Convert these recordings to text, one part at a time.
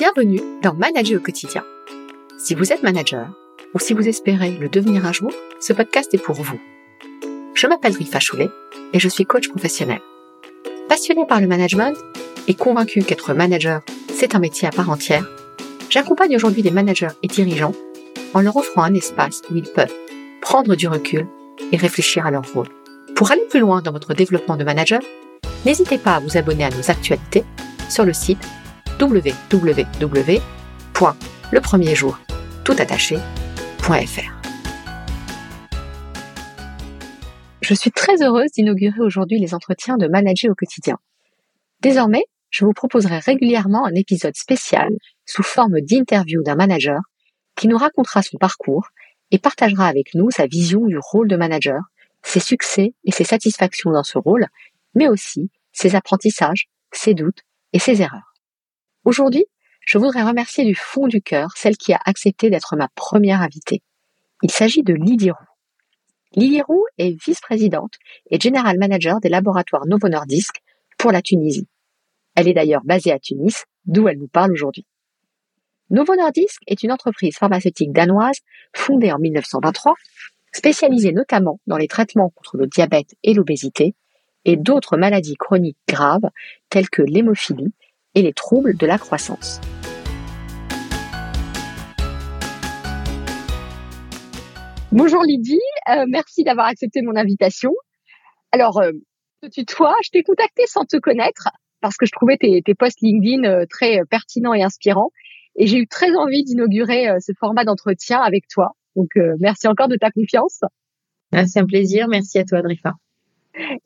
Bienvenue dans Manager au quotidien. Si vous êtes manager ou si vous espérez le devenir un jour, ce podcast est pour vous. Je m'appelle Rifa Choulet et je suis coach professionnel. Passionné par le management et convaincu qu'être manager, c'est un métier à part entière, j'accompagne aujourd'hui des managers et dirigeants en leur offrant un espace où ils peuvent prendre du recul et réfléchir à leur rôle. Pour aller plus loin dans votre développement de manager, n'hésitez pas à vous abonner à nos actualités sur le site www.lepremierjour.toutattaché.fr. Je suis très heureuse d'inaugurer aujourd'hui les entretiens de manager au quotidien. Désormais, je vous proposerai régulièrement un épisode spécial sous forme d'interview d'un manager qui nous racontera son parcours et partagera avec nous sa vision du rôle de manager, ses succès et ses satisfactions dans ce rôle, mais aussi ses apprentissages, ses doutes et ses erreurs. Aujourd'hui, je voudrais remercier du fond du cœur celle qui a accepté d'être ma première invitée. Il s'agit de Lydie Roux. Lydie Roux est vice-présidente et general manager des laboratoires Novo Nordisk pour la Tunisie. Elle est d'ailleurs basée à Tunis, d'où elle nous parle aujourd'hui. Novo Nordisk est une entreprise pharmaceutique danoise fondée en 1923, spécialisée notamment dans les traitements contre le diabète et l'obésité et d'autres maladies chroniques graves telles que l'hémophilie et les troubles de la croissance. Bonjour Lydie, euh, merci d'avoir accepté mon invitation. Alors, euh, toi, je t'ai contacté sans te connaître parce que je trouvais tes, tes posts LinkedIn euh, très pertinents et inspirants. Et j'ai eu très envie d'inaugurer ce format d'entretien avec toi. Donc, merci encore de ta confiance. Ah, c'est un plaisir. Merci à toi, Drifa.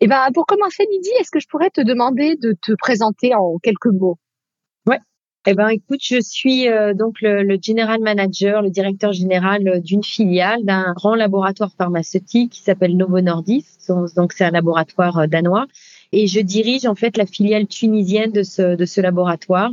Et ben, pour commencer, Lydie, est-ce que je pourrais te demander de te présenter en quelques mots? Ouais. Eh ben, écoute, je suis euh, donc le, le, general manager, le directeur général euh, d'une filiale d'un grand laboratoire pharmaceutique qui s'appelle Novo Nordisk. Donc, c'est un laboratoire euh, danois. Et je dirige en fait la filiale tunisienne de ce, de ce laboratoire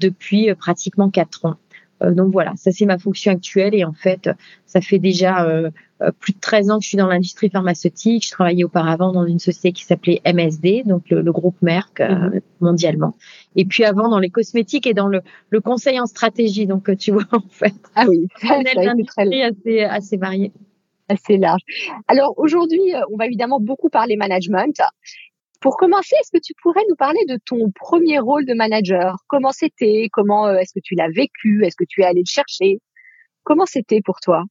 depuis pratiquement quatre ans. Euh, donc voilà, ça c'est ma fonction actuelle et en fait, ça fait déjà euh, euh, plus de 13 ans que je suis dans l'industrie pharmaceutique. Je travaillais auparavant dans une société qui s'appelait MSD, donc le, groupe Merck mhm. mondialement. Et puis avant dans les cosmétiques et dans le, le conseil en stratégie. Donc tu vois en fait, ah oui, un industrie assez assez variée assez large. Alors aujourd'hui, on va évidemment beaucoup parler management. Pour commencer, est-ce que tu pourrais nous parler de ton premier rôle de manager? Comment c'était? Comment euh, est-ce que tu l'as vécu? Est-ce que tu es allé le chercher? Comment c'était pour toi?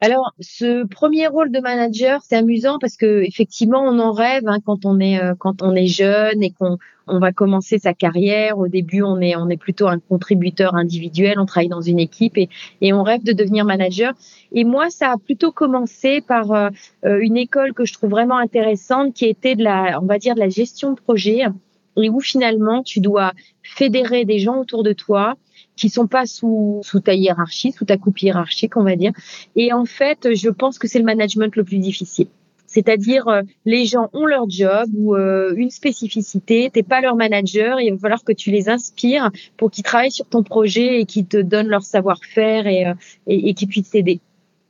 Alors, ce premier rôle de manager, c'est amusant parce que effectivement, on en rêve hein, quand on est euh, quand on est jeune et qu'on on va commencer sa carrière. Au début, on est on est plutôt un contributeur individuel, on travaille dans une équipe et et on rêve de devenir manager. Et moi, ça a plutôt commencé par euh, euh, une école que je trouve vraiment intéressante, qui était de la on va dire de la gestion de projet et où finalement tu dois fédérer des gens autour de toi qui sont pas sous, sous ta hiérarchie, sous ta coupe hiérarchique, on va dire. Et en fait, je pense que c'est le management le plus difficile. C'est-à-dire, euh, les gens ont leur job ou euh, une spécificité, t'es pas leur manager, il va falloir que tu les inspires pour qu'ils travaillent sur ton projet et qu'ils te donnent leur savoir-faire et, euh, et, et qu'ils puissent t'aider.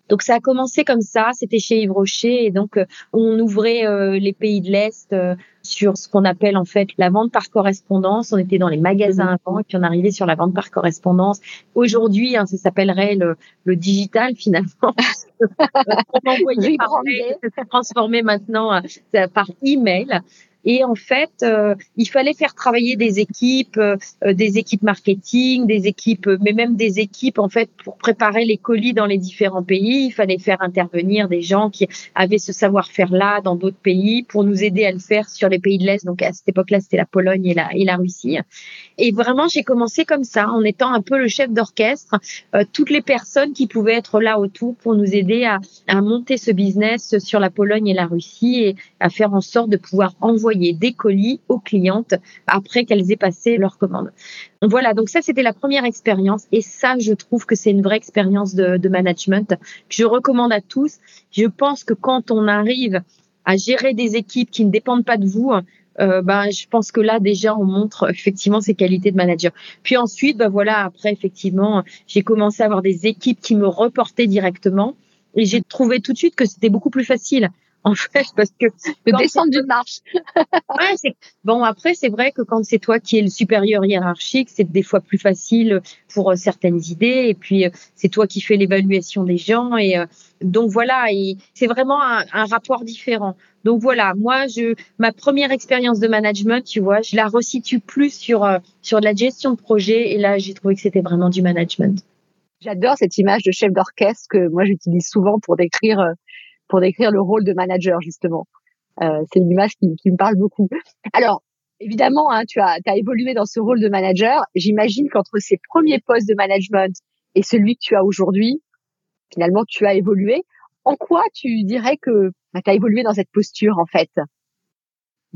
Donc ça a commencé comme ça, c'était chez Yves Rocher et donc on ouvrait les pays de l'Est sur ce qu'on appelle en fait la vente par correspondance. On était dans les magasins mhm. avant et puis on arrivait sur la vente par correspondance. Aujourd'hui, hein, ça s'appellerait le, le digital finalement. on envoyait par mail, transformé maintenant euh, par email. Et en fait, euh, il fallait faire travailler des équipes, euh, des équipes marketing, des équipes, mais même des équipes en fait pour préparer les colis dans les différents pays. Il fallait faire intervenir des gens qui avaient ce savoir-faire-là dans d'autres pays pour nous aider à le faire sur les pays de l'Est. Donc à cette époque-là, c'était la Pologne et la, et la Russie. Et vraiment, j'ai commencé comme ça, en étant un peu le chef d'orchestre, euh, toutes les personnes qui pouvaient être là autour pour nous aider à, à monter ce business sur la Pologne et la Russie et à faire en sorte de pouvoir envoyer des colis aux clientes après qu'elles aient passé leur commande. Voilà, donc ça c'était la première expérience et ça je trouve que c'est une vraie expérience de, management que je recommande à tous. Je pense que quand on arrive à gérer des équipes qui ne dépendent pas de vous, euh, ben, je pense que là déjà on montre effectivement ses qualités de manager. Puis ensuite, ben voilà, après effectivement, j'ai commencé à avoir des équipes qui me reportaient directement et j'ai trouvé tout de suite que c'était beaucoup plus facile en fait, parce que de descendre d'une marche. ouais, bon après c'est vrai que quand c'est toi qui es le supérieur hiérarchique, c'est des fois plus facile pour euh, certaines idées et puis euh, c'est toi qui fais l'évaluation des gens et euh, donc voilà, et c'est vraiment un, un, rapport différent. Donc voilà, moi je ma première expérience de management, tu vois, je la resitue plus sur sur de la gestion de projet et là j'ai trouvé que c'était vraiment du management. J'adore cette image de chef d'orchestre que moi j'utilise souvent pour décrire pour décrire le rôle de manager justement. Euh, c'est une image qui, qui, me parle beaucoup. Alors évidemment, hein, tu as, évolué dans ce rôle de manager. J'imagine qu'entre ces premiers postes de management et celui que tu as aujourd'hui, finalement tu as évolué. En quoi tu dirais que bah, tu as évolué dans cette posture en fait?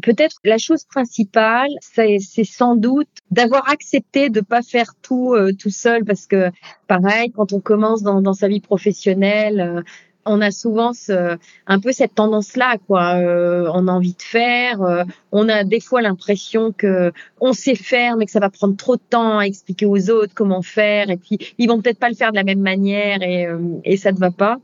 Peut-être la chose principale, c'est sans doute d'avoir accepté de pas faire tout euh, tout seul parce que pareil, quand on commence dans, dans sa vie professionnelle, euh, on a souvent ce, un peu cette tendance-là, quoi. Euh, on a envie de faire, euh, on a des fois l'impression que on sait faire, mais que ça va prendre trop de temps à expliquer aux autres comment faire, et puis ils vont peut-être pas le faire de la même manière, et, euh, et ça ne va pas.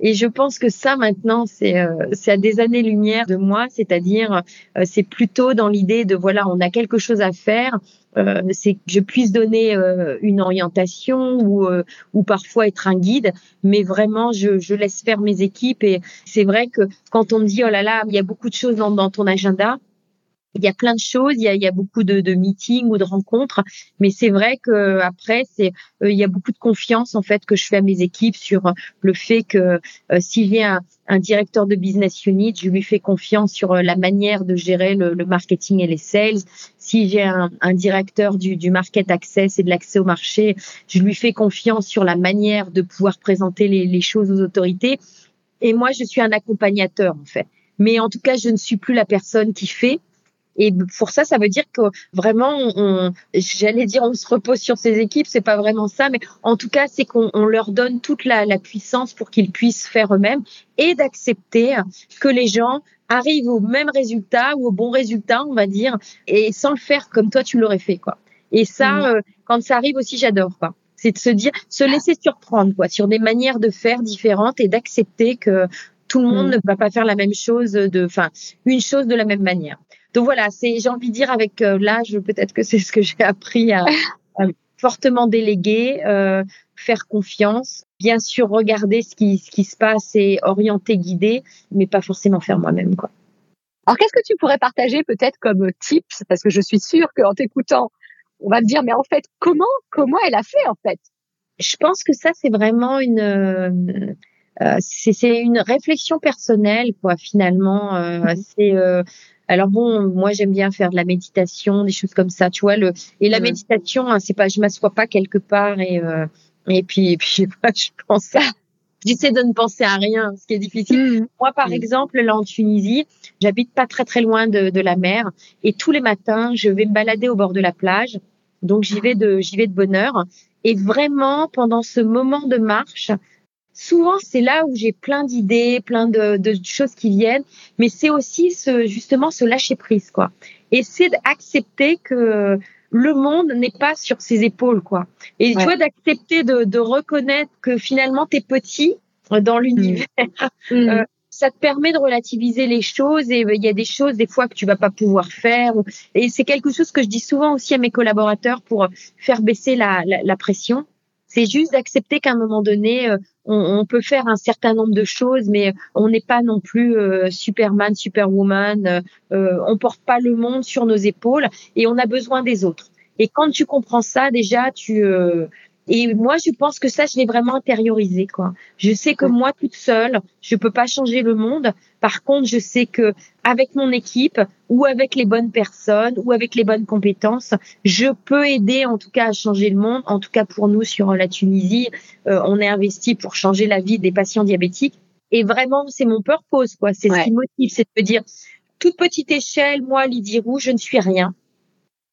Et je pense que ça maintenant, c'est c'est à des années-lumière de moi, c'est-à-dire c'est plutôt dans l'idée de voilà, on a quelque chose à faire, euh, c'est que je puisse donner euh, une orientation ou, euh, ou parfois être un guide, mais vraiment je, je laisse faire mes équipes. Et c'est vrai que quand on me dit oh là là, il y a beaucoup de choses dans, dans ton agenda, il y a plein de choses, il y a, il y a beaucoup de, de, meetings ou de rencontres, mais c'est vrai que après c'est il y a beaucoup de confiance en fait que je fais à mes équipes sur le fait que s'il y a un, directeur de business unit, je lui fais confiance sur la manière de gérer le, le marketing et les sales si j'ai un, directeur du, du, market access et de l'accès au marché, je lui fais confiance sur la manière de pouvoir présenter les, les choses aux autorités. Et moi, je suis un accompagnateur en fait. Mais en tout cas, je ne suis plus la personne qui fait. Et pour ça, ça veut dire que vraiment, on, j'allais dire, on se repose sur ses équipes. C'est pas vraiment ça, mais en tout cas, c'est qu'on leur donne toute la, la puissance pour qu'ils puissent faire eux-mêmes et d'accepter que les gens arrive au même résultat ou au bon résultat, on va dire, et sans le faire comme toi tu l'aurais fait, quoi. Et ça, mm. euh, quand ça arrive aussi, j'adore, quoi. C'est de se dire, se laisser surprendre, quoi, sur des manières de faire différentes et d'accepter que tout le monde mm. ne va pas faire la même chose de, enfin, une chose de la même manière. Donc voilà, c'est, j'ai envie de dire avec euh, l'âge, peut-être que c'est ce que j'ai appris à, fortement déléguer, euh, faire confiance, bien sûr regarder ce qui, ce qui se passe et orienter, guider, mais pas forcément faire moi-même, quoi. Alors, qu'est-ce que tu pourrais partager peut-être comme tips? Parce que je suis sûre qu'en t'écoutant, on va me dire, mais en fait, comment, comment elle a fait, en fait? Je pense que ça, c'est vraiment une, euh, euh c'est une réflexion personnelle, quoi, finalement. Euh, mhm. C'est, euh, alors bon, moi j'aime bien faire de la méditation, des choses comme ça, tu vois. Le et la méditation, hein, c'est pas, je m'assois pas quelque part et euh, et puis, et puis, je pense à, j'essaie de ne penser à rien, ce qui est difficile. Mmh. Moi, par mmh. exemple, là en Tunisie, j'habite pas très très loin de, de, la mer, et tous les matins, je vais me balader au bord de la plage. Donc j'y vais de j'y vais de bonne heure. Et vraiment, pendant ce moment de marche, souvent c'est là où j'ai plein d'idées, plein de, de, choses qui viennent, mais c'est aussi ce justement ce lâcher prise quoi. Et c'est d'accepter que le monde n'est pas sur ses épaules, quoi. Et tu vois, d'accepter de, de, reconnaître que finalement, tu es petit euh, dans l'univers. Mm. Euh, mm. ça te permet de relativiser les choses et euh, il y a des choses des fois que tu vas pas pouvoir faire. Et c'est quelque chose que je dis souvent aussi à mes collaborateurs pour faire baisser la, la, la pression. C'est juste d'accepter qu'à un moment donné, euh, on, peut faire un certain nombre de choses, mais on n'est pas non plus euh, Superman, Superwoman. Euh, on porte pas le monde sur nos épaules et on a besoin des autres. Et quand tu comprends ça, déjà, tu euh, et moi, je pense que ça, je l'ai vraiment intériorisé, quoi. Je sais que moi, toute seule, je peux pas changer le monde. Par contre, je sais que avec mon équipe ou avec les bonnes personnes ou avec les bonnes compétences, je peux aider, en tout cas, à changer le monde. En tout cas, pour nous, sur la Tunisie, euh, on est investi pour changer la vie des patients diabétiques. Et vraiment, c'est mon purpose, quoi. C'est ce qui motive, c'est de me dire, toute petite échelle, moi, Lydie Roux, je ne suis rien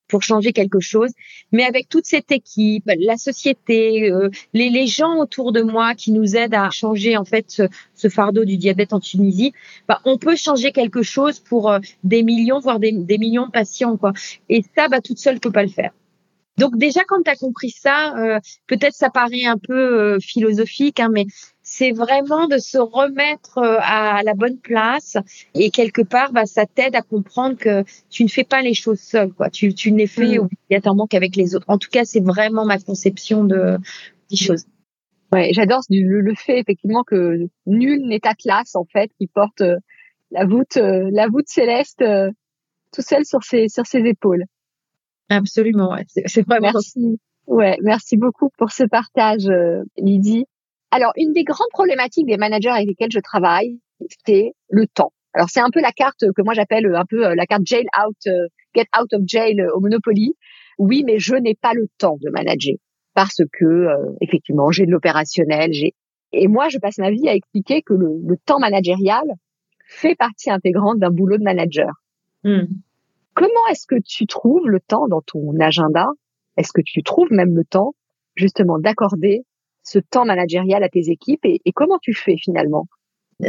pour changer quelque chose. Mais avec toute cette équipe, la société, euh, les, les, gens autour de moi qui nous aident à changer en fait ce, fardeau du diabète en Tunisie, bah, on peut changer quelque chose pour euh, des millions, voire des, des, millions de patients. Quoi. Et ça, bah, toute seule, ne peut pas le faire. Donc déjà quand tu as compris ça, euh, peut-être ça paraît un peu euh, philosophique, hein, mais c'est vraiment de se remettre euh, à la bonne place et quelque part, bah, ça t'aide à comprendre que tu ne fais pas les choses seul, quoi. Tu, tu ne les fais mmh. obligatoirement qu'avec les autres. En tout cas, c'est vraiment ma conception de des choses. Ouais, j'adore le, le, fait effectivement que nul n'est Atlas en fait, qui porte la voûte, la voûte céleste tout seul sur ses sur ses épaules. Absolument, ouais. c'est vraiment. Merci. Ouais, merci beaucoup pour ce partage, euh, Lydie. Alors, une des grandes problématiques des managers avec lesquels je travaille, c'est le temps. Alors, c'est un peu la carte que moi j'appelle un peu euh, la carte jail out, euh, get out of jail au Monopoly. Oui, mais je n'ai pas le temps de manager parce que effectivement, j'ai de l'opérationnel, j'ai et moi je passe ma vie à expliquer que le, le temps managérial fait partie intégrante d'un boulot de manager. Hmm. Comment est-ce que tu trouves le temps dans ton agenda? Est-ce que tu trouves même le temps justement d'accorder ce temps managérial à tes équipes et, comment tu fais finalement?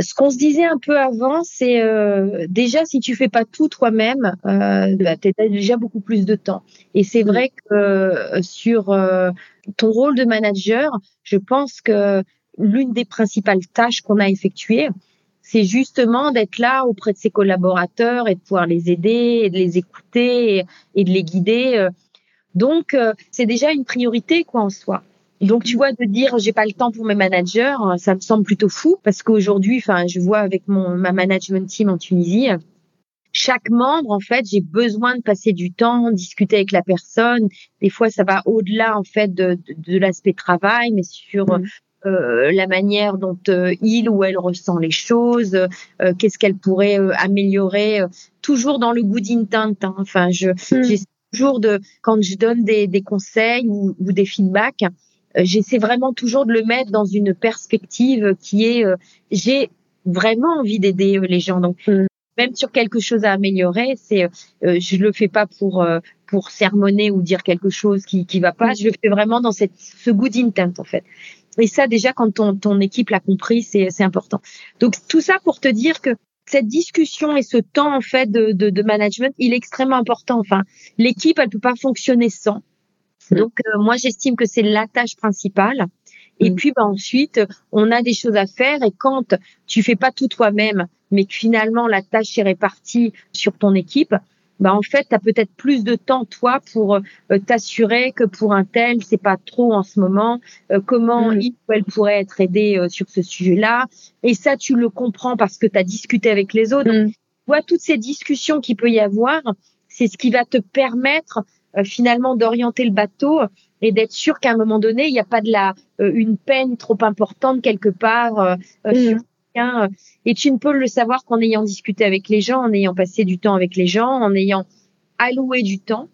Ce qu'on se disait un peu avant, c'est euh, déjà si tu fais pas tout toi-même, euh, bah, tu as déjà beaucoup plus de temps. Et c'est vrai que euh, sur euh, ton rôle de manager, je pense que l'une des principales tâches qu'on a effectuées, c'est justement d'être là auprès de ses collaborateurs et de pouvoir les aider et de les écouter et, de les guider. Donc, euh, c'est déjà une priorité quoi en soi. Donc, tu vois, de dire j'ai pas le temps pour mes managers, ça me semble plutôt fou parce qu'aujourd'hui, enfin, je vois avec mon ma management team en Tunisie, chaque membre, en fait, j'ai besoin de passer du temps, discuter avec la personne. Des fois, ça va au-delà, en fait, de, de, l'aspect travail, mais sur mmh. Euh, la manière dont euh, il ou elle ressent les choses, euh, qu'est-ce qu'elle pourrait améliorer, toujours dans le good intent. Hein. Enfin, je hmm. j'essaie toujours de quand je donne des, des conseils ou, ou, des feedbacks, j'essaie vraiment toujours de le mettre dans une perspective qui est j'ai vraiment envie d'aider les gens. Donc hmm. même sur quelque chose à améliorer, c'est je le fais pas pour pour sermonner ou dire quelque chose qui qui va pas. Hmm. Je le fais vraiment dans cette ce good intent en fait. Et ça, déjà, quand ton, ton équipe l'a compris, c'est important. Donc, tout ça pour te dire que cette discussion et ce temps, en fait, de, de, de management, il est extrêmement important. Enfin, l'équipe, elle peut pas fonctionner sans. Donc, euh, moi, j'estime que c'est la tâche principale. Et mm. puis, bah, ensuite, on a des choses à faire. Et quand tu fais pas tout toi-même, mais que finalement, la tâche est répartie sur ton équipe, bah en fait, tu as peut-être plus de temps toi pour euh, t'assurer que pour un tel, c'est pas trop en ce moment, euh, comment il ou elle pourrait être aidé euh, sur ce sujet-là. Et ça, tu le comprends parce que tu as discuté avec les autres. Mm. vois, toutes ces discussions qu'il peut y avoir, c'est ce qui va te permettre finalement d'orienter le bateau et d'être sûr qu'à un moment donné, il n'y a pas de la une peine trop importante quelque part mm. sur euh, et tu ne peux le savoir qu'en ayant discuté avec les gens, en ayant passé du temps avec les gens, en ayant alloué du temps.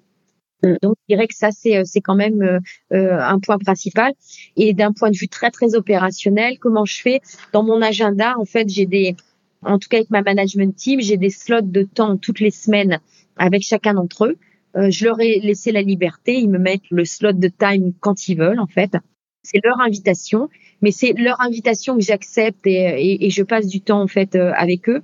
Mm. Donc, je dirais que ça, c'est, euh, c'est quand même euh, un point principal. Et d'un point de vue très, très opérationnel, comment je fais? Dans mon agenda, en fait, j'ai des, en tout cas avec ma management team, j'ai des slots de temps toutes les semaines avec chacun d'entre eux. je leur ai laissé la liberté. Ils me mettent le slot de time quand ils veulent, en fait. C'est leur invitation mais c'est leur invitation que j'accepte et, et, je passe du temps en fait euh, avec eux.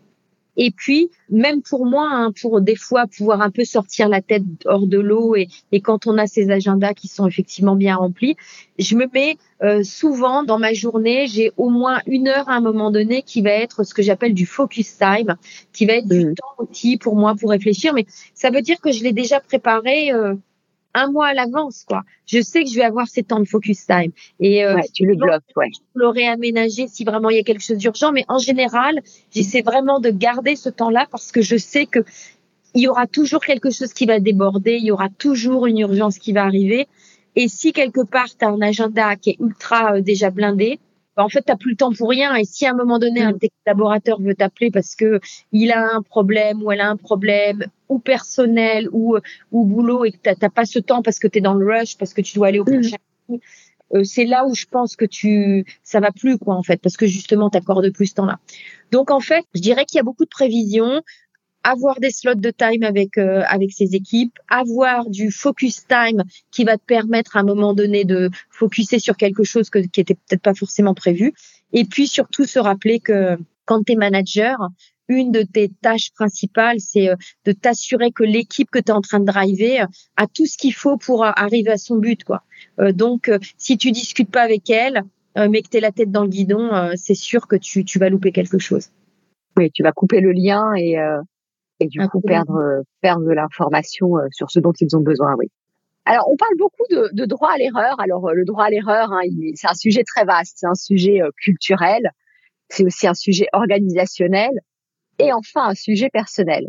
Et puis, même pour moi, hein, pour des fois pouvoir un peu sortir la tête hors de l'eau et, et, quand on a ces agendas qui sont effectivement bien remplis, je me mets euh, souvent dans ma journée, j'ai au moins une heure à un moment donné qui va être ce que j'appelle du focus time, qui va être du mmh. temps aussi pour moi pour réfléchir. Mais ça veut dire que je l'ai déjà préparé. Euh, un mois à l'avance, quoi. Je sais que je vais avoir ces temps de focus time. Et euh, tu le bloques, ouais. Je le réaménager si vraiment il y a quelque chose d'urgent, mais en général, j'essaie vraiment de garder ce temps-là parce que je sais que il y aura toujours quelque chose qui va déborder, il y aura toujours une urgence qui va arriver. Et si quelque part tu as un agenda qui est ultra euh, déjà blindé, bah, en fait, tu plus le temps pour rien. Et si à un moment donné, un de tes collaborateurs veut t'appeler parce que il a un problème ou elle a un problème ou personnel ou ou boulot et que t'as pas ce temps parce que tu es dans le rush, parce que tu dois aller au prochain, euh, c'est là où je pense que tu ça va plus quoi en fait parce que justement tu accordes plus ce temps-là. Donc en fait, je dirais qu'il y a beaucoup de prévisions avoir des slots de time avec euh, avec ses équipes, avoir du focus time qui va te permettre à un moment donné de focuser sur quelque chose qui était peut-être pas forcément prévu, et puis surtout se rappeler que quand tu es manager, une de tes tâches principales, c'est de t'assurer que l'équipe que tu es en train de driver a tout ce qu'il faut pour arriver à son but, quoi. donc, si tu discutes pas avec elle, mais que tu es la tête dans le guidon, c'est sûr que tu, tu vas louper quelque chose. Oui, tu vas couper le lien et, et du coup perdre, perdre de l'information sur ce dont ils ont besoin, oui. Alors, on parle beaucoup de, de droit à l'erreur. Alors, le droit à l'erreur, hein, c'est un sujet très vaste, c'est un sujet culturel, c'est aussi un sujet organisationnel. Et enfin un sujet personnel.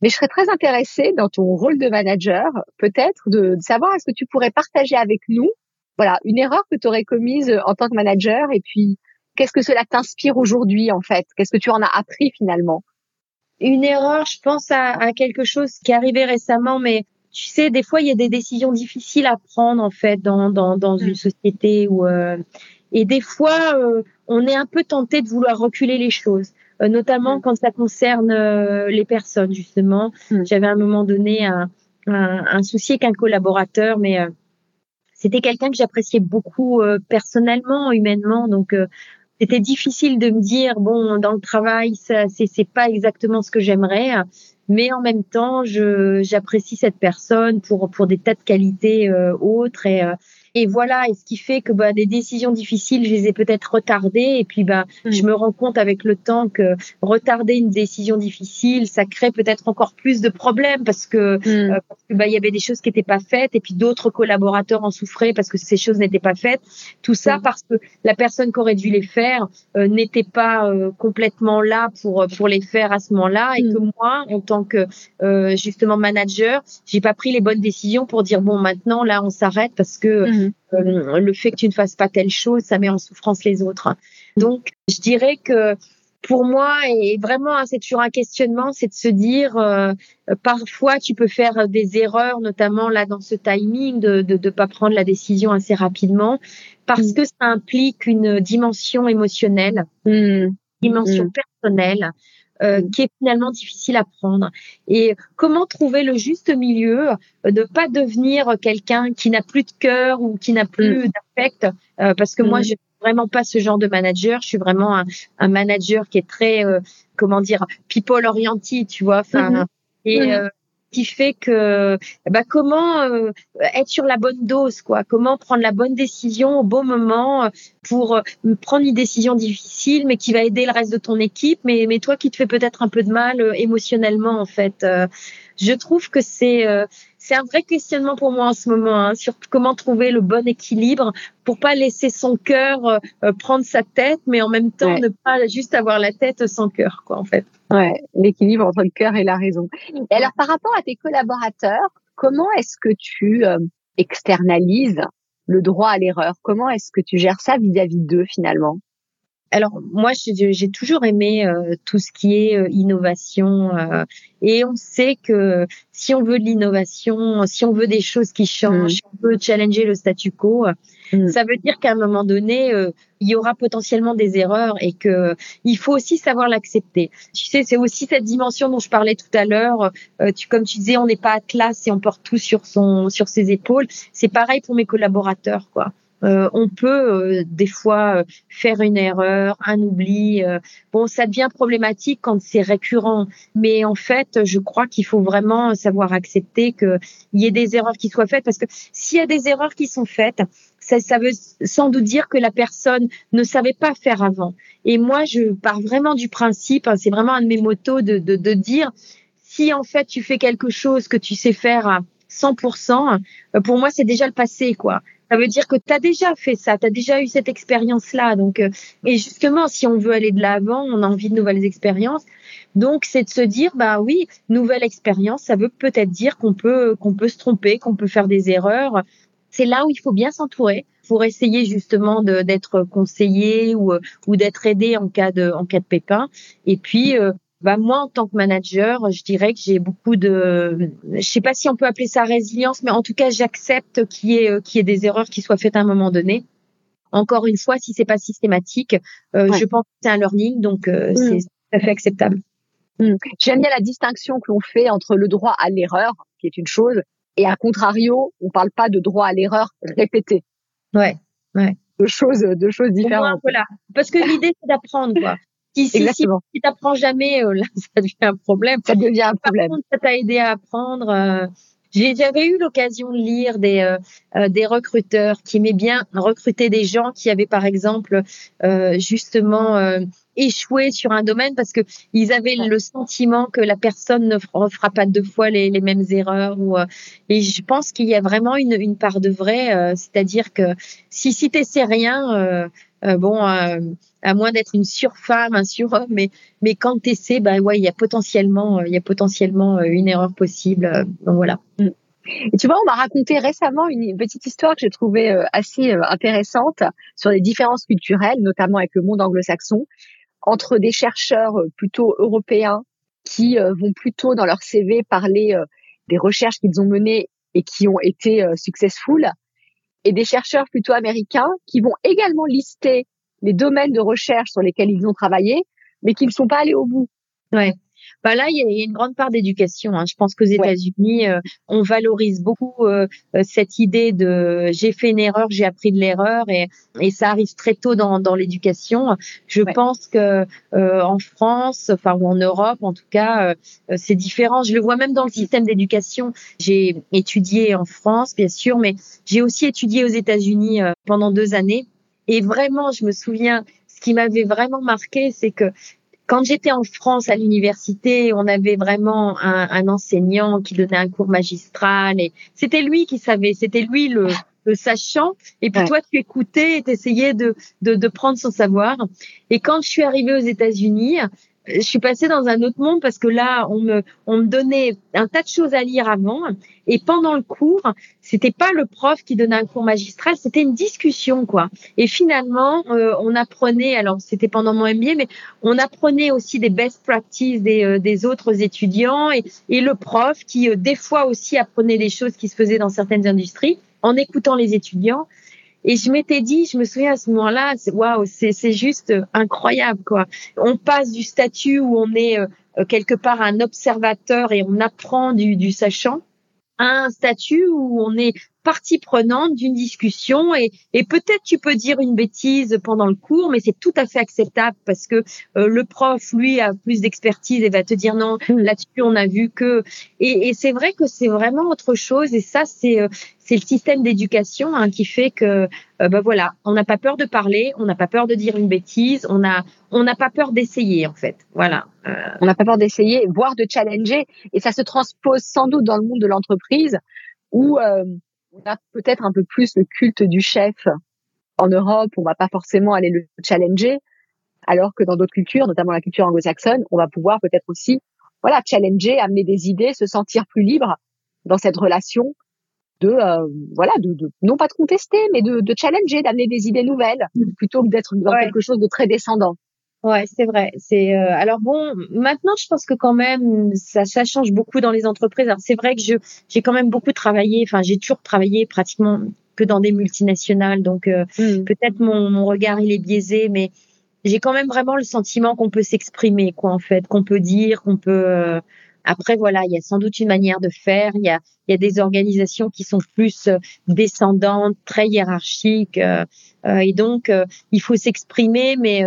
Mais je serais très intéressée dans ton rôle de manager, peut-être, de, savoir est-ce que tu pourrais partager avec nous, voilà, une erreur que tu aurais commise en tant que manager? Et puis qu'est-ce que cela t'inspire aujourd'hui en fait? Qu'est-ce que tu en as appris finalement? Une erreur, je pense à, à, quelque chose qui est arrivé récemment, mais tu sais, des fois il y a des décisions difficiles à prendre en fait dans dans, dans une société où euh, et des fois euh, on est un peu tenté de vouloir reculer les choses. Euh, notamment mm. quand ça concerne euh, les personnes justement. Mm. J'avais à un moment donné un, un, un souci avec un collaborateur, mais euh, c'était quelqu'un que j'appréciais beaucoup personnellement, humainement, donc c'était difficile de me dire bon dans le travail ça c'est c'est pas exactement ce que j'aimerais mais en même temps je j'apprécie cette personne pour pour des tas de qualités autres et et voilà, et ce qui fait que bah, des décisions difficiles, je les ai peut-être retardées. Et puis bah, mm. je me rends compte avec le temps que retarder une décision difficile, ça crée peut-être encore plus de problèmes parce que mm. euh, parce que bah il y avait des choses qui n'étaient pas faites et puis d'autres collaborateurs en souffraient parce que ces choses n'étaient pas faites. Tout ça mm. parce que la personne qui aurait dû les faire euh, n'était pas euh, complètement là pour pour les faire à ce moment-là et que moi, en tant que justement manager, j'ai pas pris les bonnes décisions pour dire bon maintenant là on s'arrête parce que euh, le fait que tu ne fasses pas telle chose, ça met en souffrance les autres. Donc, je dirais que pour moi, et vraiment, hein, c'est toujours un questionnement, c'est de se dire, euh, parfois, tu peux faire des erreurs, notamment là dans ce timing, de ne de, pas prendre la décision assez rapidement, parce mm. que ça implique une dimension émotionnelle, une mm. dimension mm. personnelle, euh, qui est finalement difficile à prendre. Et comment trouver le juste milieu, euh, de pas devenir quelqu'un qui n'a plus de cœur ou qui n'a plus mm. d'affect, euh, parce que moi, mm. je suis vraiment pas ce genre de manager. Je suis vraiment un, un manager qui est très, comment dire, people oriented, tu vois. Enfin, mm-hmm. et mm qui fait que bah, comment euh, être sur la bonne dose quoi? Comment prendre la bonne décision au bon moment euh, pour euh, prendre une décision difficile mais qui va aider le reste de ton équipe mais mais toi qui te fait peut-être un peu de mal émotionnellement en fait je trouve que c'est c'est un vrai questionnement pour moi en ce moment hein, sur comment trouver le bon équilibre pour pas laisser son cœur prendre sa tête mais en même temps ne pas juste avoir la tête sans cœur quoi en fait. Ouais, l'équilibre entre le cœur et la raison. Et alors, par rapport à tes collaborateurs, comment est-ce que tu euh, externalises le droit à l'erreur? Comment est-ce que tu gères ça vis-à-vis d'eux finalement? Alors moi, j'ai toujours aimé euh, tout ce qui est euh, innovation euh, et on sait que si on veut de l'innovation, si on veut des choses qui changent, mm. si on veut challenger le statu quo, mm. ça veut dire qu'à un moment donné, il y aura potentiellement des erreurs et que il faut aussi savoir l'accepter. Tu sais, c'est aussi cette dimension dont je parlais tout à l'heure. tu, comme tu disais, on n'est pas à classe et on porte tout sur son sur ses épaules. C'est pareil pour mes collaborateurs, quoi. Euh, on peut euh, des fois euh, faire une erreur, un oubli. bon, ça devient problématique quand c'est récurrent, mais en fait, je crois qu'il faut vraiment savoir accepter qu'il y ait des erreurs qui soient faites, parce que s'il y a des erreurs qui sont faites, ça, ça, veut sans doute dire que la personne ne savait pas faire avant. Et moi, je pars vraiment du principe, hein, c'est vraiment un de mes motos de, de, de dire, si en fait tu fais quelque chose que tu sais faire à 100%, pour moi, c'est déjà le passé, quoi. Ça veut dire que tu as déjà fait ça, tu as déjà eu cette expérience-là. Donc, euh, et justement, si on veut aller de l'avant, on a envie de nouvelles expériences. Donc, c'est de se dire, bah oui, nouvelle expérience, ça veut peut-être dire qu'on peut qu'on peut se tromper, qu'on peut faire des erreurs. C'est là où il faut bien s'entourer pour essayer justement d'être conseillé ou, ou d'être aidé en cas de en cas de pépin. Et puis euh, bah moi en tant que manager, je dirais que j'ai beaucoup de, je sais pas si on peut appeler ça résilience, mais en tout cas j'accepte qu'il y ait euh, qu'il y ait des erreurs qui soient faites à un moment donné. Encore une fois, si c'est pas systématique, euh, je pense que c'est un learning, donc euh, mm. c'est tout à fait acceptable. Mm. J'aime bien la distinction que l'on fait entre le droit à l'erreur, qui est une chose, et à contrario, on parle pas de droit à l'erreur répété. Ouais, ouais. De choses, choses différentes. voilà, parce que l'idée c'est d'apprendre quoi. Si, si, Exactement. si, tu n'apprends jamais, là, ça devient un problème. Ça devient un problème. Par contre, ça t'a aidé à apprendre. J'avais eu l'occasion de lire des, euh, euh, des recruteurs qui aimaient bien recruter des gens qui avaient par exemple euh, justement échoué sur un domaine parce que ils avaient le sentiment que la personne ne fera pas deux fois les, les mêmes erreurs ou et je pense qu'il y a vraiment une, une part de vrai c'est-à-dire que si si t'essaies rien bon à moins d'être une surfemme, un surhomme, mais mais quand tu essaies, bah ouais, il y a potentiellement il y a potentiellement une erreur possible. donc voilà. Et tu vois, on m'a raconté récemment une petite histoire que j'ai trouvée euh, assez euh, intéressante sur les différences culturelles, notamment avec le monde anglo-saxon, entre des chercheurs euh, plutôt européens qui vont plutôt dans leur CV parler des recherches qu'ils ont menées et qui ont été successful, et des chercheurs plutôt américains qui vont également lister les domaines de recherche sur lesquels ils ont travaillé, mais qui ne sont pas allés au bout. Ouais. Bah là, il y a une grande part d'éducation. Hein. Je pense qu'aux États-Unis, euh, on valorise beaucoup euh, euh, cette idée de j'ai fait une erreur, j'ai appris de l'erreur, et, et ça arrive très tôt dans, dans l'éducation. Je pense que en France, enfin ou en Europe, en tout cas, c'est différent. Je le vois même dans le système d'éducation. J'ai étudié en France, bien sûr, mais j'ai aussi étudié aux États-Unis pendant deux années. Et vraiment, je me souviens, ce qui m'avait vraiment marqué, c'est que quand j'étais en France à l'université, on avait vraiment un, un, enseignant qui donnait un cours magistral et c'était lui qui savait, c'était lui le, le sachant. Et puis toi, tu écoutais et t'essayais de, de, de prendre son savoir. Et quand je suis arrivée aux États-Unis, je suis passée dans un autre monde parce que là, on me, on me donnait un tas de choses à lire avant. Et pendant le cours, c'était pas le prof qui donnait un cours magistral, c'était une discussion, quoi. Et finalement, euh, on apprenait, alors c'était pendant mon MBA, mais on apprenait aussi des best practices des, euh, des autres étudiants et, et le prof qui, euh, des fois aussi, apprenait des choses qui se faisaient dans certaines industries en écoutant les étudiants. Et je m'étais dit, je me souviens à ce moment-là, waouh, c'est juste incroyable quoi. On passe du statut où on est euh, quelque part un observateur et on apprend du, du sachant à un statut où on est partie prenante d'une discussion et, et peut-être tu peux dire une bêtise pendant le cours, mais c'est tout à fait acceptable parce que euh, le prof, lui, a plus d'expertise et va te dire non, hmm. là-dessus on a vu que. Et, et c'est vrai que c'est vraiment autre chose et ça c'est euh, c'est le système d'éducation hein, qui fait que euh, bah voilà, on n'a pas peur de parler, on n'a pas peur de dire une bêtise, on a on n'a pas peur d'essayer en fait. Voilà. On n'a pas peur d'essayer, voire de challenger et ça se transpose sans doute dans le monde de l'entreprise où on a peut-être un peu plus le culte du chef en Europe, on va pas forcément aller le challenger, alors que dans d'autres cultures, notamment la culture anglo-saxonne, on va pouvoir peut-être aussi, voilà, challenger, amener des idées, se sentir plus libre dans cette relation de, euh, voilà, de, de, non pas de contester, mais de, de challenger, d'amener des idées nouvelles, plutôt que d'être dans quelque chose de très descendant. Ouais, c'est vrai. C'est euh, alors bon. Maintenant, je pense que quand même, ça, ça change beaucoup dans les entreprises. Alors c'est vrai que je j'ai quand même beaucoup travaillé. Enfin, j'ai toujours travaillé pratiquement que dans des multinationales. Donc euh, mmh. peut-être mon, mon regard il est biaisé, mais j'ai quand même vraiment le sentiment qu'on peut s'exprimer, quoi, en fait, qu'on peut dire, qu'on peut. Euh, après, voilà, il y a sans doute une manière de faire. Il y a, il y a des organisations qui sont plus euh, descendantes, très hiérarchiques, euh, euh, et donc il faut s'exprimer, mais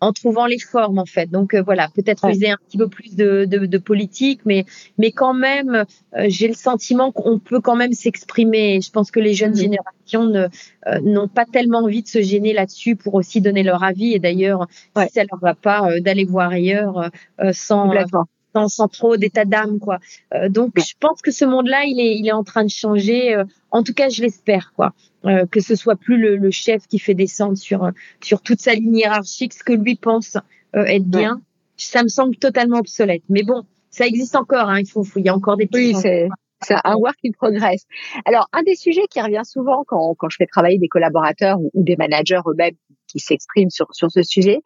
en trouvant les formes en fait. Donc voilà, peut-être ouais. user un petit peu plus de, de, de politique, mais mais quand même, j'ai le sentiment qu'on peut quand même s'exprimer. Je pense que les jeunes mmh. générations n'ont pas tellement envie de se gêner là-dessus pour aussi donner leur avis. Et d'ailleurs, ouais. si ça leur va pas, d'aller voir ailleurs sans sans, trop d'état d'âme quoi. Euh, donc je pense que ce monde-là il est il est en train de changer. Euh, en tout cas je l'espère quoi. Euh, que ce soit plus le, le, chef qui fait descendre sur sur toute sa ligne hiérarchique ce que lui pense euh, être bien. Ouais. Ça me semble totalement obsolète. Mais bon ça existe encore. Hein. Il faut, faut il y a encore des oui c'est c'est un work in progress. Alors, un des sujets qui revient souvent quand, quand je fais travailler des collaborateurs ou, ou des managers eux-mêmes qui s'expriment sur, sur ce sujet,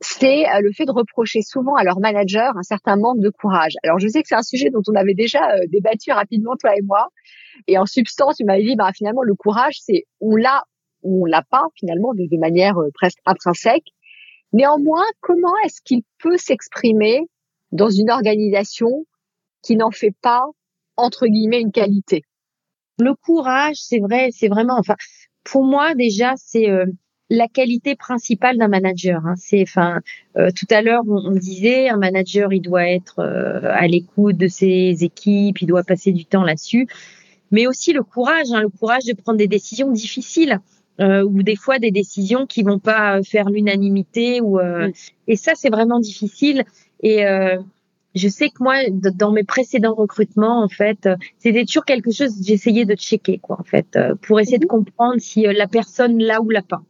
c'est euh, le fait de reprocher souvent à leur manager un certain manque de courage. Alors je sais que c'est un sujet dont on avait déjà euh, débattu rapidement toi et moi, et en substance tu m'avais dit bah finalement le courage c'est on l'a ou on l'a pas finalement de, manière euh, presque intrinsèque. Néanmoins, comment est-ce qu'il peut s'exprimer dans une organisation qui n'en fait pas entre guillemets une qualité? Le courage, c'est vrai, c'est vraiment enfin pour moi déjà c'est euh la qualité principale d'un manager. Hein. C'est, enfin, euh, tout à l'heure on, disait, un manager, il doit être euh, à l'écoute de ses équipes, il doit passer du temps là-dessus, mais aussi le courage, hein, le courage de prendre des décisions difficiles. Euh, ou des fois des décisions qui vont pas faire l'unanimité ou mm. et ça c'est vraiment difficile et je sais que moi, dans mes précédents recrutements, en fait, c'était toujours quelque chose que j'essayais de checker, quoi, en fait, pour essayer de mm-hmm. comprendre si la personne l'a ou l'a pas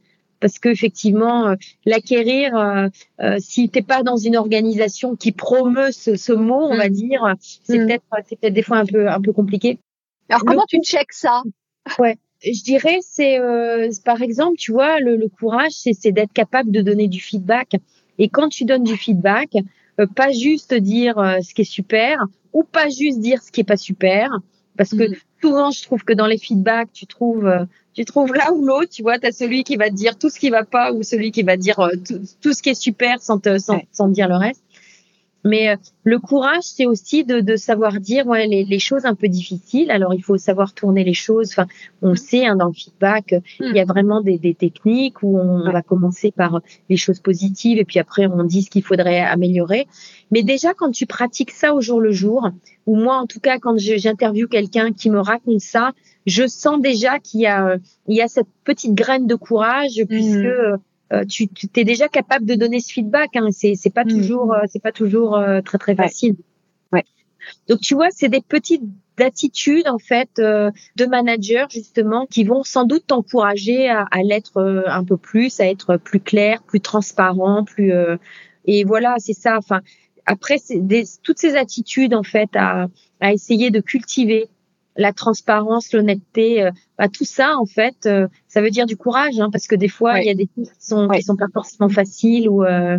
parce qu'effectivement, euh, l'acquérir, euh, euh, si t'es pas dans une organisation qui promeut ce, mot, on va mm. dire, c'est mm. peut-être c'est peut-être des fois un peu un peu compliqué. Alors comment tu checkes ça? Ouais, je dirais c'est par exemple, tu vois, le, courage, c'est d'être capable de donner du feedback. Et quand tu donnes du feedback, pas juste dire ce qui est super ou pas juste dire ce qui est pas super, parce que mm. souvent je trouve que dans les feedbacks, tu trouves tu trouves là ou l'autre, tu vois, tu as celui qui va te dire tout ce qui va pas ou celui qui va dire euh, tout, ce qui est super sans te, sans, sans dire le reste. Mais euh, le courage, c'est aussi de, de, savoir dire ouais, les, les, choses un peu difficiles. Alors, il faut savoir tourner les choses. Enfin, on le sait, hein, dans le feedback, il y a vraiment des, des techniques où on va commencer par les choses positives et puis après, on dit ce qu'il faudrait améliorer. Mais déjà, quand tu pratiques ça au jour le jour, ou moi, en tout cas, quand j'interviewe quelqu'un qui me raconte ça, je sens déjà qu'il y a, il y a cette petite graine de courage puisque mmh. Euh, tu, tu es déjà capable de donner ce feedback. Hein, c'est c'est pas mm. toujours euh, c'est pas toujours euh, très très facile. Ouais. Donc tu vois, c'est des petites attitudes en fait de manager justement qui vont sans doute t'encourager à, à l'être un peu plus, à être plus clair, plus transparent, plus et voilà c'est ça. Enfin après c'est toutes ces attitudes en fait à à essayer de cultiver la transparence, l'honnêteté, euh, bah, tout ça en fait, euh, ça veut dire du courage, hein, parce que des fois il y a des choses qui sont qui sont pas forcément faciles ou euh,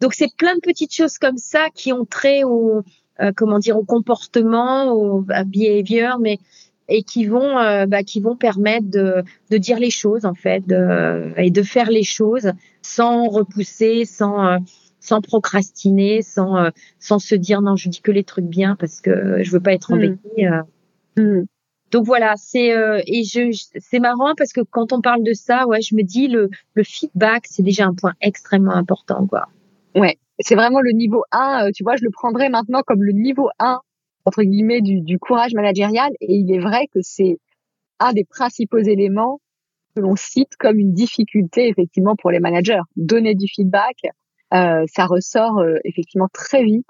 donc c'est plein de petites choses comme ça qui ont trait au comment dire au comportement, au behavior, mais et qui vont bah, qui vont permettre de, de dire les choses en fait et de faire les choses sans repousser, sans sans procrastiner, sans sans se dire non je dis que les trucs bien parce que je veux pas être hmm. embêtée. Mm. Donc voilà, c'est euh, et je, c'est marrant parce que quand on parle de ça, ouais, je me dis le le feedback, c'est déjà un point extrêmement important, quoi. Ouais, c'est vraiment le niveau 1, euh, tu vois, je le prendrais maintenant comme le niveau 1 entre guillemets du, courage managérial et il est vrai que c'est un des principaux éléments que l'on cite comme une difficulté effectivement pour les managers. Donner du feedback, euh, ça ressort effectivement très vite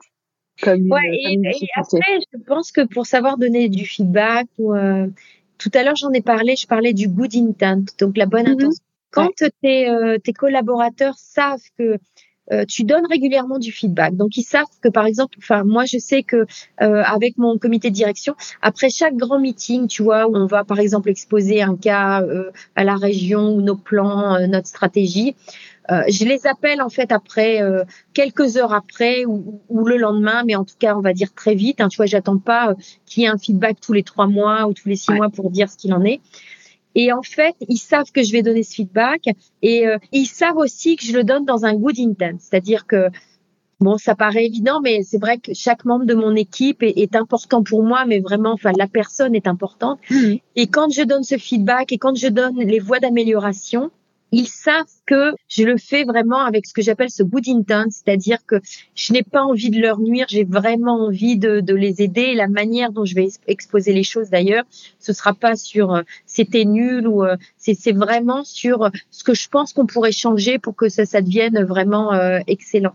ouais, et, après, je pense que pour savoir donner du feedback, ou, euh, tout à l'heure j'en ai parlé, je parlais du good intent, donc la bonne mm-hmm. intention. Quand tes, euh, tes collaborateurs savent que euh, tu donnes régulièrement du feedback. Donc ils savent que par exemple, enfin moi je sais que euh, avec mon comité de direction, après chaque grand meeting, tu vois, où on va par exemple exposer un cas euh, à la région ou nos plans, notre stratégie, je les appelle en fait après quelques heures après ou, ou, le lendemain, mais en tout cas on va dire très vite. Hein, tu vois, j'attends pas qu'il y ait un feedback tous les trois mois ou tous les six mois pour dire ce qu'il en est. Et en fait, ils savent que je vais donner ce feedback et euh, ils savent aussi que je le donne dans un good intent, c'est-à-dire que Bon, ça paraît évident, mais c'est vrai que chaque membre de mon équipe est, important pour moi, mais vraiment, enfin, la personne est importante. Mmh. Et quand je donne ce feedback et quand je donne les voies d'amélioration, ils savent que je le fais vraiment avec ce que j'appelle ce good intent, c'est-à-dire que je n'ai pas envie de leur nuire, j'ai vraiment envie de, de, les aider. la manière dont je vais exposer les choses, d'ailleurs, ce sera pas sur euh, c'était nul ou euh, c'est vraiment sur euh, ce que je pense qu'on pourrait changer pour que ça, ça devienne vraiment excellent.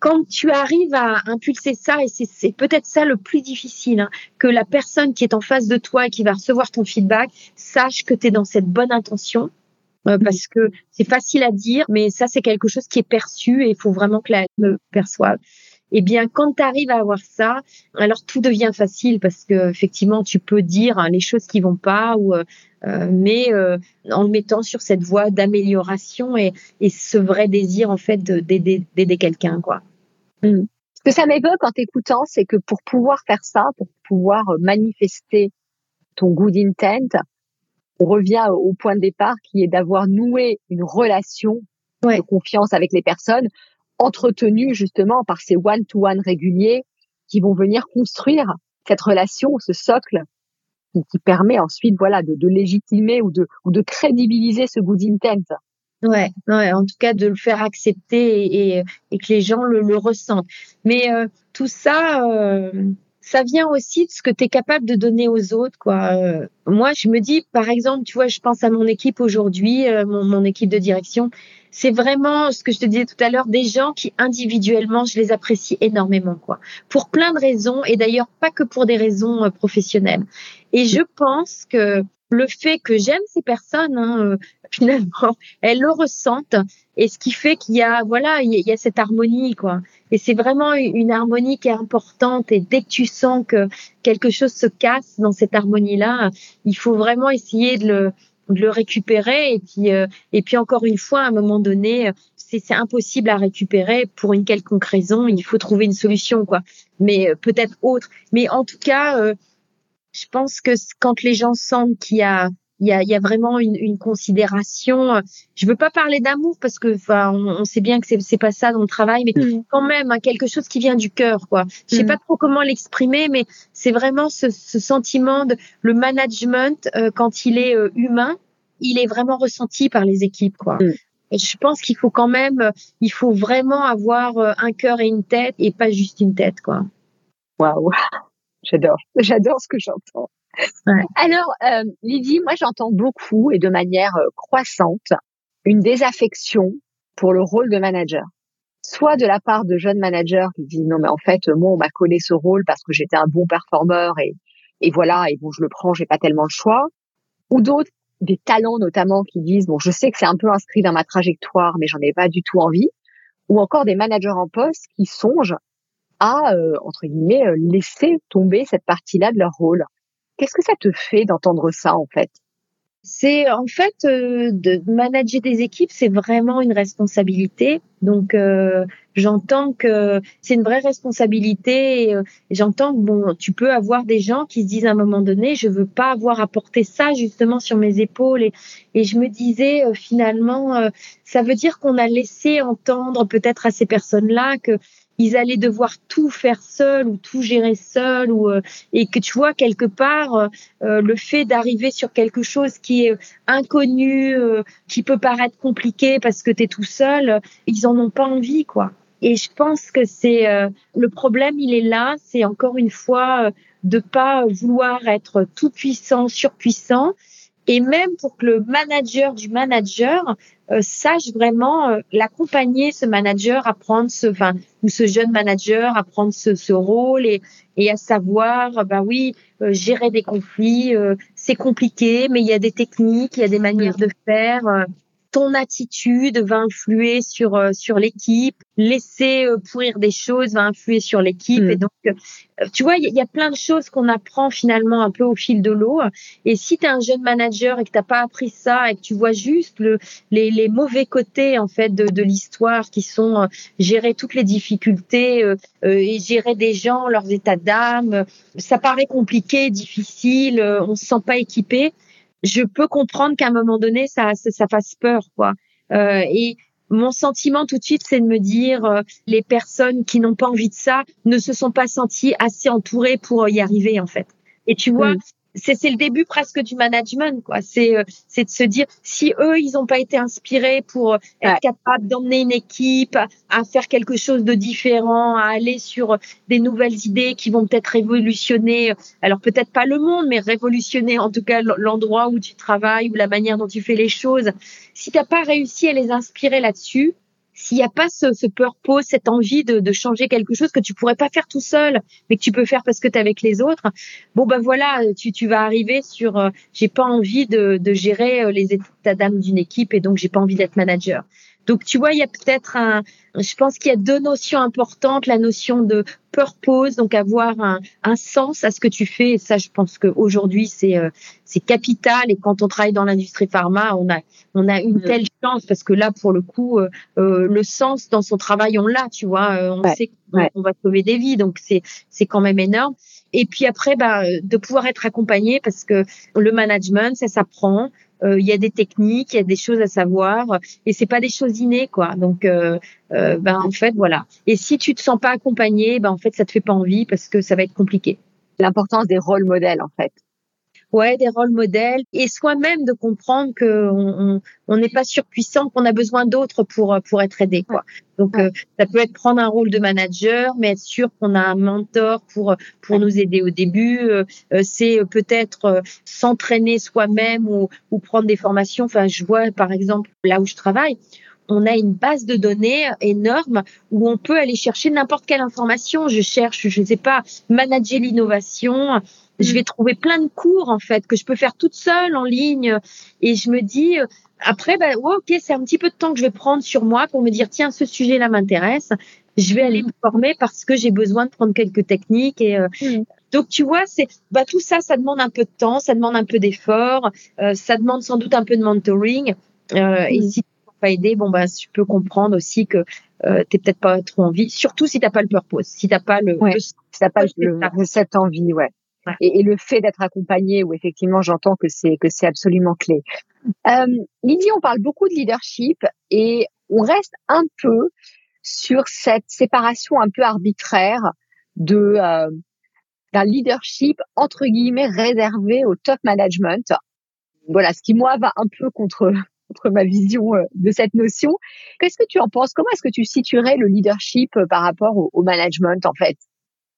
Quand tu arrives à impulser ça, et c'est peut-être ça le plus difficile, hein, que la personne qui est en face de toi et qui va recevoir ton feedback sache que tu es dans cette bonne intention euh, parce que c'est facile à dire, mais ça c'est quelque chose qui est perçu et il faut vraiment que la me perçoive. Eh bien, quand tu arrives à avoir ça, alors tout devient facile parce que effectivement, tu peux dire hein, les choses qui vont pas, ou euh, euh mais euh, en le mettant sur cette voie d'amélioration et, et, ce vrai désir en fait d'aider quelqu'un, quoi. Hmm. Ce que ça m'évoque en t'écoutant, c'est que pour pouvoir faire ça, pour pouvoir manifester ton good intent, on revient au point de départ qui est d'avoir noué une relation de confiance avec les personnes, entretenue justement par ces one-to-one réguliers qui vont venir construire cette relation, ce socle qui, permet ensuite voilà de, légitimer ou de, ou de crédibiliser ce good intent. Ouais, ouais, en tout cas de le faire accepter et, et, que les gens le, le ressentent. Mais euh, tout ça, euh, ça vient aussi de ce que tu es capable de donner aux autres. Quoi. Euh, moi, je me dis, par exemple, tu vois, je pense à mon équipe aujourd'hui, mon, mon, équipe de direction. C'est vraiment ce que je te disais tout à l'heure, des gens qui individuellement, je les apprécie énormément, quoi. Pour plein de raisons, et d'ailleurs pas que pour des raisons professionnelles. Et je pense que le fait que j'aime ces personnes, hein, euh, finalement, elles le ressentent, et ce qui fait qu'il y a, voilà, il y a cette harmonie, quoi. Et c'est vraiment une harmonie qui est importante. Et dès que tu sens que quelque chose se casse dans cette harmonie-là, il faut vraiment essayer de le, de le récupérer. Et puis, euh, et puis encore une fois, à un moment donné, c'est impossible à récupérer pour une quelconque raison. Il faut trouver une solution, quoi. Mais euh, peut-être autre. Mais en tout cas je pense que quand les gens sentent qu'il y a il y a, il y a vraiment une, une, considération. Je veux pas parler d'amour parce que enfin, on, sait bien que c'est c'est pas ça dans le travail, mais mm. quand même hein, quelque chose qui vient du cœur, quoi. Je sais mm. pas trop comment l'exprimer, mais c'est vraiment ce, ce, sentiment de le management euh, quand il est euh, humain, il est vraiment ressenti par les équipes, quoi. Mm. Et je pense qu'il faut quand même, euh, il faut vraiment avoir un cœur et une tête et pas juste une tête, quoi. Waouh. J'adore, j'adore ce que j'entends. Alors, euh, Lydie, moi j'entends beaucoup et de manière euh, croissante une désaffection pour le rôle de manager. Soit de la part de jeunes managers qui disent non mais en fait moi on m'a collé ce rôle parce que j'étais un bon performeur et, et voilà et bon je le prends j'ai pas tellement le choix. Ou d'autres des talents notamment qui disent bon je sais que c'est un peu inscrit dans ma trajectoire mais j'en ai pas du tout envie. Ou encore des managers en poste qui songent à, euh, entre guillemets, euh, laisser tomber cette partie-là de leur rôle. Qu'est-ce que ça te fait d'entendre ça, en fait? C'est en fait euh, de manager des équipes, c'est vraiment une responsabilité. Donc j'entends que c'est une vraie responsabilité. Et, j'entends que bon, tu peux avoir des gens qui se disent à un moment donné, je veux pas avoir à porter ça justement sur mes épaules. Et, et je me disais finalement, ça veut dire qu'on a laissé entendre peut-être à ces personnes-là que ils allaient devoir tout faire seul ou tout gérer seul ou euh, et que tu vois quelque part euh, euh, le fait d'arriver sur quelque chose qui est inconnu, qui peut paraître compliqué parce que tu es tout seul, ils en ont pas envie quoi. Et je pense que c'est le problème, il est là, c'est encore une fois de pas vouloir être tout puissant, surpuissant et même pour que le manager du manager euh, sache vraiment euh, l'accompagner ce manager à prendre ce enfin ou ce jeune manager à prendre ce, ce rôle et, et à savoir bah oui euh, gérer des conflits c'est compliqué mais il y a des techniques il y a des manières de faire ton attitude va influer sur euh, sur l'équipe, laisser euh, pourrir des choses va influer sur l'équipe. Mm. et donc euh, tu vois il y, a plein de choses qu'on apprend finalement un peu au fil de l'eau. Et si tu es un jeune manager et que t'as pas appris ça et que tu vois juste le les, les mauvais côtés en fait de, de l'histoire qui sont gérer toutes les difficultés et gérer des gens leurs états d'âme ça paraît compliqué difficile on se sent pas équipé je peux comprendre qu'à un moment donné, ça, ça, fasse peur, quoi. Euh, et mon sentiment tout de suite, c'est de me dire, euh, les personnes qui n'ont pas envie de ça ne se sont pas senties assez entourées pour y arriver, en fait. Et tu vois, c'est le début presque du management quoi. C'est euh, c'est de se dire si eux ils n'ont pas été inspirés pour euh, être capables d'emmener une équipe à, faire quelque chose de différent à aller sur des nouvelles idées qui vont peut-être révolutionner alors peut-être pas le monde mais révolutionner en tout cas l'endroit où tu travailles ou la manière dont tu fais les choses. Si t'as pas réussi à les inspirer là-dessus s'il n'y a pas ce, ce purpose, cette envie de, de, changer quelque chose que tu pourrais pas faire tout seul, mais que tu peux faire parce que tu es avec les autres, bon ben voilà, tu, tu vas arriver sur euh, j'ai pas envie de, de gérer euh, les états d'âme d'une équipe et donc j'ai pas envie d'être manager. Donc tu vois, il y a peut-être un, je pense qu'il y a deux notions importantes, la notion de purpose, donc avoir un, un sens à ce que tu fais. Et ça, je pense qu'aujourd'hui c'est euh, c'est capital. Et quand on travaille dans l'industrie pharma, on a on a une telle chance parce que là, pour le coup, euh, euh le sens dans son travail, on l'a, tu vois. Euh, on sait qu'on va sauver des vies, donc c'est c'est quand même énorme. Et puis après, bah, de pouvoir être accompagné parce que le management, ça s'apprend. Euh, il y a des techniques, il y a des choses à savoir, et c'est pas des choses innées, quoi. Donc, euh, euh, ben en fait, voilà. Et si tu te sens pas accompagné, ben en fait, ça te fait pas envie parce que ça va être compliqué. L'importance des rôles modèles, en fait. Ouais, des rôles modèles et soi-même de comprendre que on n'est pas surpuissant, qu'on a besoin d'autres pour pour être aidé, quoi. Donc euh, ça peut être prendre un rôle de manager, mais être sûr qu'on a un mentor pour pour nous aider au début. Euh, euh, c'est peut-être s'entraîner soi-même ou ou prendre des formations. Enfin, je vois par exemple là où je travaille, on a une base de données énorme où on peut aller chercher n'importe quelle information. Je cherche, je ne sais pas, manager l'innovation. Je vais trouver plein de cours en fait que je peux faire toute seule en ligne. Et je me dis après bah ok c'est un petit peu de temps que je vais prendre sur moi pour me dire tiens ce sujet là m'intéresse. Je vais aller me former parce que j'ai besoin de prendre quelques techniques et euh, donc tu vois c'est bah tout ça ça demande un peu de temps ça demande un peu d'effort euh, ça demande sans doute un peu de mentoring euh, et si pas aidé, bon bah tu peux comprendre aussi que euh, t'es peut-être pas trop envie, surtout si t'as pas le purpose, si t'as pas le, si t'as pas le, cette envie, ouais. Et, le fait d'être accompagné, où effectivement j'entends que c'est que c'est absolument clé. Euh, Lydie, on parle beaucoup de leadership et on reste un peu sur cette séparation un peu arbitraire de euh, d'un leadership entre guillemets réservé au top management. Voilà, ce qui moi va un peu contre contre ma vision euh, de cette notion. Qu'est-ce que tu en penses? Comment est-ce que tu situerais le leadership euh, par rapport au, management en fait?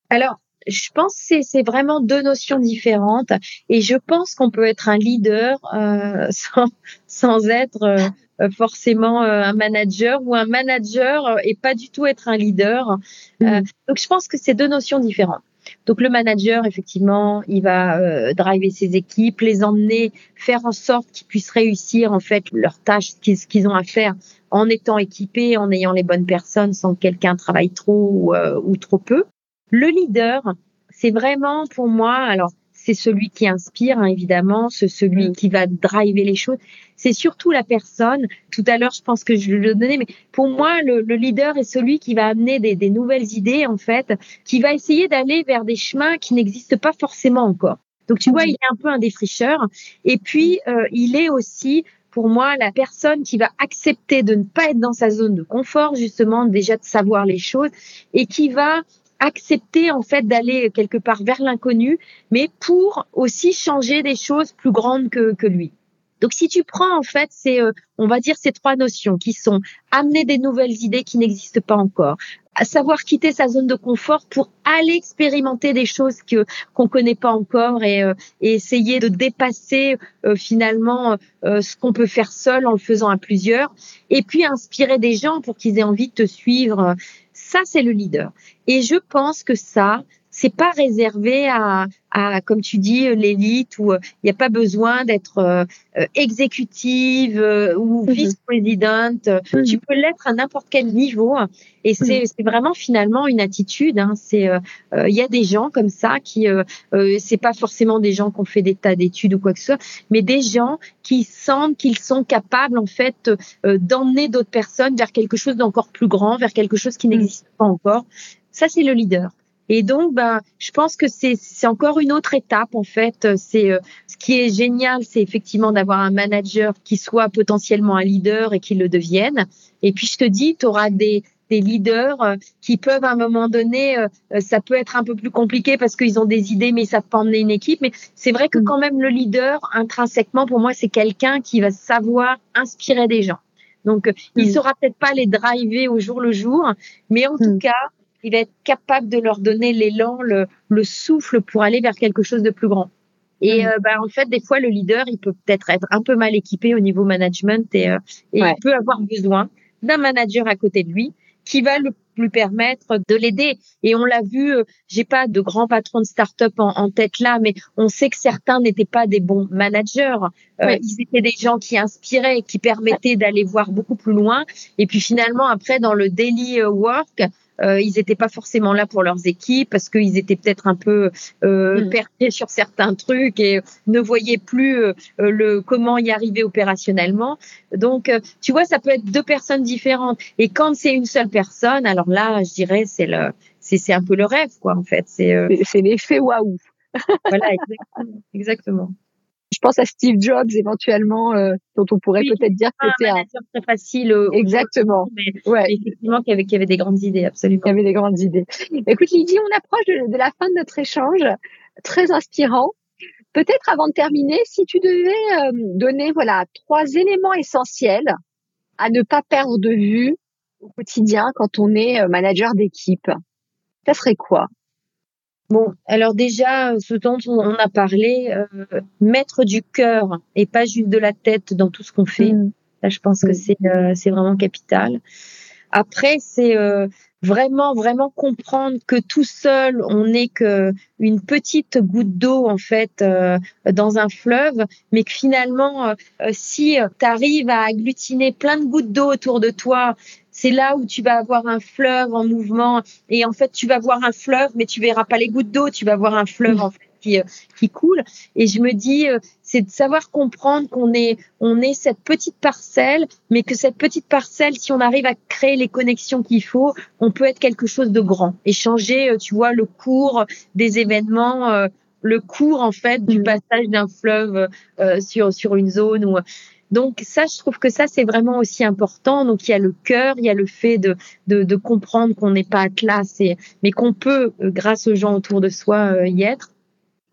Alors, je pense que c'est vraiment deux notions différentes et je pense qu'on peut être un leader euh, sans, sans être euh, forcément un manager ou un manager et pas du tout être un leader. Mmh. donc je pense que c'est deux notions différentes. Donc le manager, effectivement, il va euh, driver ses équipes, les emmener, faire en sorte qu'ils puissent réussir en fait leurs tâches, ce qu'ils ont à faire, en étant équipés, en ayant les bonnes personnes, sans que quelqu'un travaille trop ou, euh, ou trop peu. Le leader, c'est vraiment pour moi, alors c'est celui qui inspire, hein, évidemment, c'est celui mm. qui va driver les choses. C'est surtout la personne. Tout à l'heure, je pense que je le donnais, mais pour moi, le, leader est celui qui va amener des, nouvelles idées, en fait, qui va essayer d'aller vers des chemins qui n'existent pas forcément encore. Donc, tu vois, il est un peu un défricheur. Et puis, euh, il est aussi pour moi, la personne qui va accepter de ne pas être dans sa zone de confort, justement, déjà de savoir les choses, et qui va accepter en fait d'aller quelque part vers l'inconnu, mais pour aussi changer des choses plus grandes que, que lui. Donc si tu prends en fait c'est euh, on va dire ces trois notions qui sont amener des nouvelles idées qui n'existent pas encore, savoir quitter sa zone de confort pour aller expérimenter des choses que qu'on connaît pas encore et, euh, et essayer de dépasser euh, finalement ce qu'on peut faire seul en le faisant à plusieurs et puis inspirer des gens pour qu'ils aient envie de te suivre ça, c'est le leader. Et je pense que ça, c'est pas réservé à, à, comme tu dis, l'élite où euh, il n'y a pas besoin d'être euh, euh, exécutive ou mhm. vice-présidente. Mhm. Tu peux l'être à n'importe quel niveau. Et c'est mhm. vraiment finalement une attitude. Hein. C'est il y a des gens comme ça qui c'est pas forcément des gens qui ont fait des tas d'études ou quoi que ce soit, mais des gens qui sentent qu'ils sont capables en fait d'emmener d'autres personnes vers quelque chose d'encore plus grand, vers quelque chose qui n'existe pas encore. Ça c'est le leader. Et donc, ben, je pense que c'est encore une autre étape en fait. C'est euh, ce qui est génial, c'est effectivement d'avoir un manager qui soit potentiellement un leader et qui le devienne. Et puis je te dis, tu auras des des leaders euh, qui peuvent à un moment donné, euh, ça peut être un peu plus compliqué parce qu'ils ont des idées mais ils savent pas emmener une équipe. Mais c'est vrai que mm. quand même le leader, intrinsèquement, pour moi, c'est quelqu'un qui va savoir inspirer des gens. Donc, il mm. saura peut-être pas les driver au jour le jour, mais en tout mm. cas, il va être capable de leur donner l'élan, le, le, souffle pour aller vers quelque chose de plus grand. Et mm. euh, bah, en fait, des fois, le leader, il peut peut-être être un peu mal équipé au niveau management et, euh, et il peut avoir besoin d'un manager à côté de lui qui va le, lui permettre de l'aider. Et on l'a vu, euh, j'ai pas de grands patrons de start-up en, en, tête là, mais on sait que certains n'étaient pas des bons managers. Euh, Ils étaient des gens qui inspiraient, qui permettaient d'aller voir beaucoup plus loin. Et puis finalement, après, dans le daily work, euh, ils n'étaient pas forcément là pour leurs équipes parce qu'ils étaient peut-être un peu euh, mm. perdus sur certains trucs et ne voyaient plus euh, le comment y arriver opérationnellement. Donc, euh, tu vois, ça peut être deux personnes différentes. Et quand c'est une seule personne, alors là, je dirais, c'est le, c'est, c'est un peu le rêve, quoi, en fait. C'est, c'est l'effet waouh. voilà, exactement. exactement pense à Steve Jobs éventuellement, euh, dont on pourrait peut-être dire que c'était un très facile. Exactement. Mais ouais. effectivement, qu'il y, avait, qu'il y avait des grandes idées, absolument. Il y avait des grandes idées. Écoute, Lydie, on approche de, la fin de notre échange, très inspirant. peut-être avant de terminer, si tu devais euh, donner voilà trois éléments essentiels à ne pas perdre de vue au quotidien quand on est euh, manager d'équipe, ça serait quoi? Bon, alors déjà, ce dont on a parlé, euh, mettre du cœur et pas juste de la tête dans tout ce qu'on fait. Mmh. Là, je pense que c'est c'est vraiment capital. Après, c'est vraiment vraiment comprendre que tout seul on n'est que une petite goutte d'eau en fait euh, dans un fleuve mais que finalement euh, si tu arrives à agglutiner plein de gouttes d'eau autour de toi c'est là où tu vas avoir un fleuve en mouvement et en fait tu vas voir un fleuve mais tu verras pas les gouttes d'eau tu vas voir un fleuve en fait qui, euh, qui coule. Et je me dis, euh, c'est de savoir comprendre qu'on est, on est cette petite parcelle, mais que cette petite parcelle, si on arrive à créer les connexions qu'il faut, on peut être quelque chose de grand et changer, euh, tu vois, le cours des événements, le cours en fait du mmh. passage d'un fleuve sur sur une zone ou donc ça, je trouve que ça c'est vraiment aussi important. Donc il y a le cœur, il y a le fait de de, de comprendre qu'on n'est pas Atlas, et, mais qu'on peut, grâce aux gens autour de soi, y être.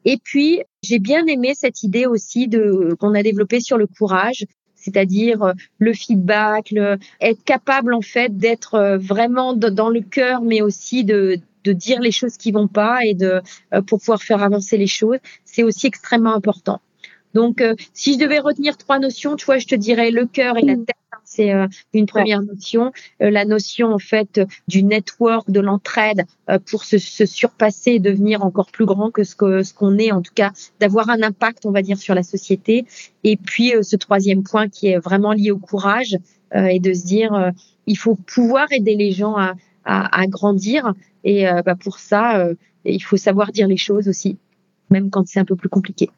Et puis, j'ai bien aimé cette idée aussi de qu'on a développée sur le courage, c'est-à-dire euh, le feedback, le, être capable en fait d'être euh, vraiment dans le cœur, mais aussi de, de dire les choses qui vont pas et de euh, pour pouvoir faire avancer les choses, c'est aussi extrêmement important. Donc, si je devais retenir trois notions, tu vois, je te dirais le cœur et la tête c'est euh, une première notion. Euh, la notion en fait du network, de l'entraide euh, pour se, surpasser et devenir encore plus grand que ce que ce qu'on est, en tout cas d'avoir un impact, on va dire, sur la société. Et puis ce troisième point qui est vraiment lié au courage et de se dire il faut pouvoir aider les gens à, à, grandir. Et bah, pour ça, il faut savoir dire les choses aussi, même quand c'est un peu plus compliqué.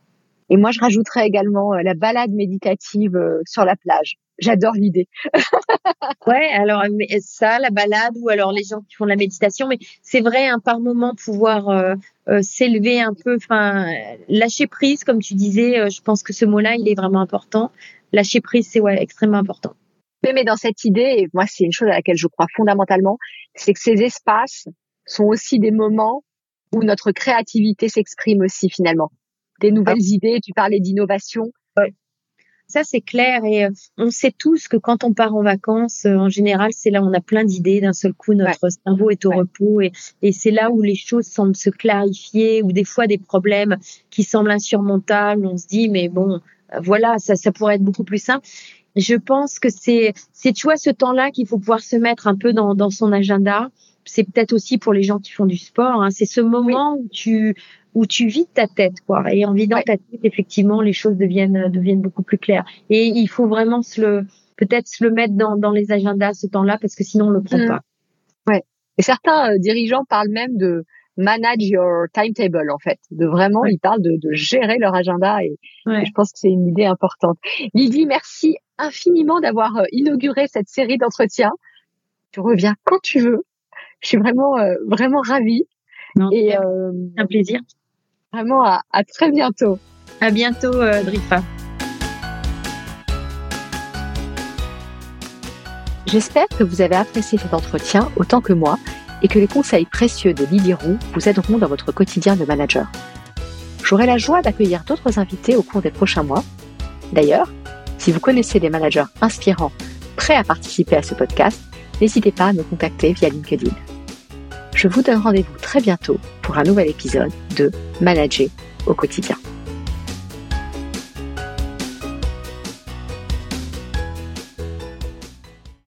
Et moi, je rajouterais également la balade méditative sur la plage. J'adore l'idée. ouais, alors ça, la balade ou alors les gens qui font de la méditation, mais c'est vrai, hein, par moment pouvoir euh, euh, s'élever un peu, enfin lâcher prise, comme tu disais. Euh, je pense que ce mot-là, il est vraiment important. Lâcher prise, c'est ouais, extrêmement important. Mais dans cette idée, et moi c'est une chose à laquelle je crois fondamentalement, c'est que ces espaces sont aussi des moments où notre créativité s'exprime aussi finalement. Des nouvelles ah. idées, tu parlais d'innovation. Ouais. Ça, c'est clair. Et euh, on sait tous que quand on part en vacances, euh, en général, c'est là où on a plein d'idées. D'un seul coup, notre cerveau est au repos. Et, et c'est là où les choses semblent se clarifier, ou des fois des problèmes qui semblent insurmontables. On se dit, mais bon, euh, voilà, ça, ça pourrait être beaucoup plus simple. Je pense que c'est, c'est, tu vois, ce temps-là qu'il faut pouvoir se mettre un peu dans, dans son agenda c'est peut-être aussi pour les gens qui font du sport. Hein, c'est ce moment où tu où tu vides ta tête, quoi. Et en vidant ta tête, effectivement, les choses deviennent deviennent beaucoup plus claires. Et il faut vraiment se le peut-être se le mettre dans dans les agendas ce temps-là parce que sinon on le prend mmh. pas. Ouais. Et certains euh, dirigeants parlent même de manage your timetable en fait, de vraiment ils parlent de, de gérer leur agenda et, je pense que c'est une idée importante. Lydie, merci infiniment d'avoir euh, inauguré cette série d'entretiens. Tu reviens quand tu veux. Je suis vraiment euh, vraiment ravie. et euh, un plaisir. Vraiment à, à, très bientôt. À bientôt, euh, Drifa. J'espère que vous avez apprécié cet entretien autant que moi et que les conseils précieux de Lydie Roux vous aideront dans votre quotidien de manager. J'aurai la joie d'accueillir d'autres invités au cours des prochains mois. D'ailleurs, si vous connaissez des managers inspirants prêts à participer à ce podcast, n'hésitez pas à me contacter via LinkedIn. Je vous donne rendez-vous très bientôt pour un nouvel épisode de Manager au quotidien.